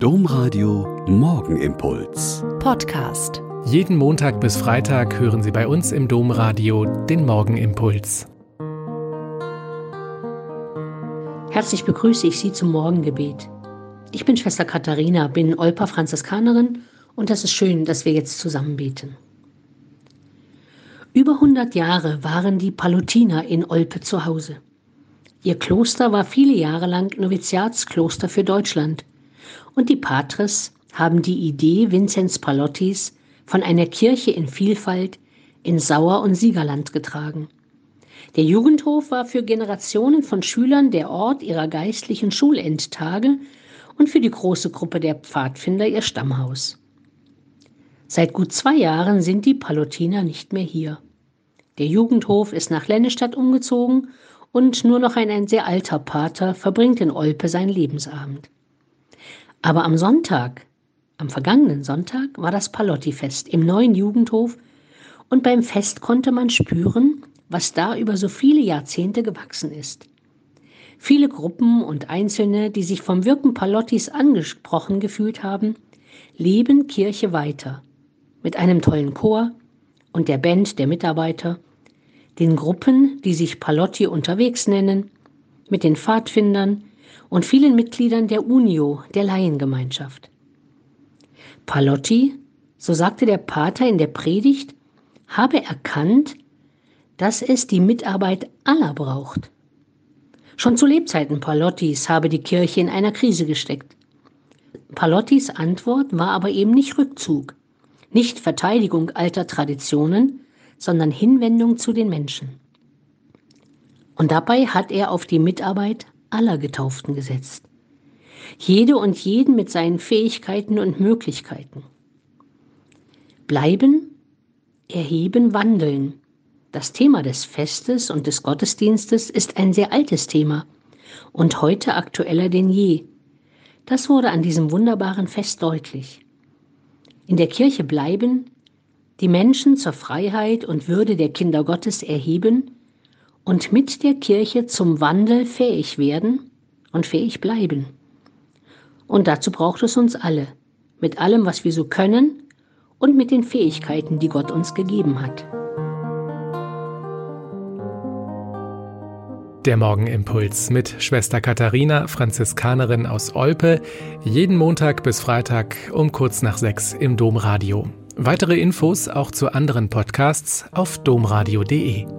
Domradio Morgenimpuls. Podcast. Jeden Montag bis Freitag hören Sie bei uns im Domradio den Morgenimpuls. Herzlich begrüße ich Sie zum Morgengebet. Ich bin Schwester Katharina, bin Olpa Franziskanerin und es ist schön, dass wir jetzt zusammen beten. Über 100 Jahre waren die Palutiner in Olpe zu Hause. Ihr Kloster war viele Jahre lang Noviziatskloster für Deutschland und die Patres haben die Idee Vinzenz Palottis von einer Kirche in Vielfalt in Sauer- und Siegerland getragen. Der Jugendhof war für Generationen von Schülern der Ort ihrer geistlichen Schulendtage und für die große Gruppe der Pfadfinder ihr Stammhaus. Seit gut zwei Jahren sind die Palutiner nicht mehr hier. Der Jugendhof ist nach Lennestadt umgezogen und nur noch ein, ein sehr alter Pater verbringt in Olpe seinen Lebensabend. Aber am Sonntag, am vergangenen Sonntag, war das Palotti-Fest im neuen Jugendhof und beim Fest konnte man spüren, was da über so viele Jahrzehnte gewachsen ist. Viele Gruppen und Einzelne, die sich vom Wirken Palottis angesprochen gefühlt haben, leben Kirche weiter. Mit einem tollen Chor und der Band der Mitarbeiter, den Gruppen, die sich Palotti unterwegs nennen, mit den Pfadfindern, und vielen Mitgliedern der UNIO, der Laiengemeinschaft. Palotti, so sagte der Pater in der Predigt, habe erkannt, dass es die Mitarbeit aller braucht. Schon zu Lebzeiten Palottis habe die Kirche in einer Krise gesteckt. Palottis Antwort war aber eben nicht Rückzug, nicht Verteidigung alter Traditionen, sondern Hinwendung zu den Menschen. Und dabei hat er auf die Mitarbeit aller Getauften gesetzt. Jede und jeden mit seinen Fähigkeiten und Möglichkeiten. Bleiben, erheben, wandeln. Das Thema des Festes und des Gottesdienstes ist ein sehr altes Thema und heute aktueller denn je. Das wurde an diesem wunderbaren Fest deutlich. In der Kirche bleiben, die Menschen zur Freiheit und Würde der Kinder Gottes erheben und mit der Kirche zum Wandel fähig werden und fähig bleiben. Und dazu braucht es uns alle, mit allem, was wir so können und mit den Fähigkeiten, die Gott uns gegeben hat. Der Morgenimpuls mit Schwester Katharina, Franziskanerin aus Olpe, jeden Montag bis Freitag um kurz nach sechs im Domradio. Weitere Infos auch zu anderen Podcasts auf domradio.de.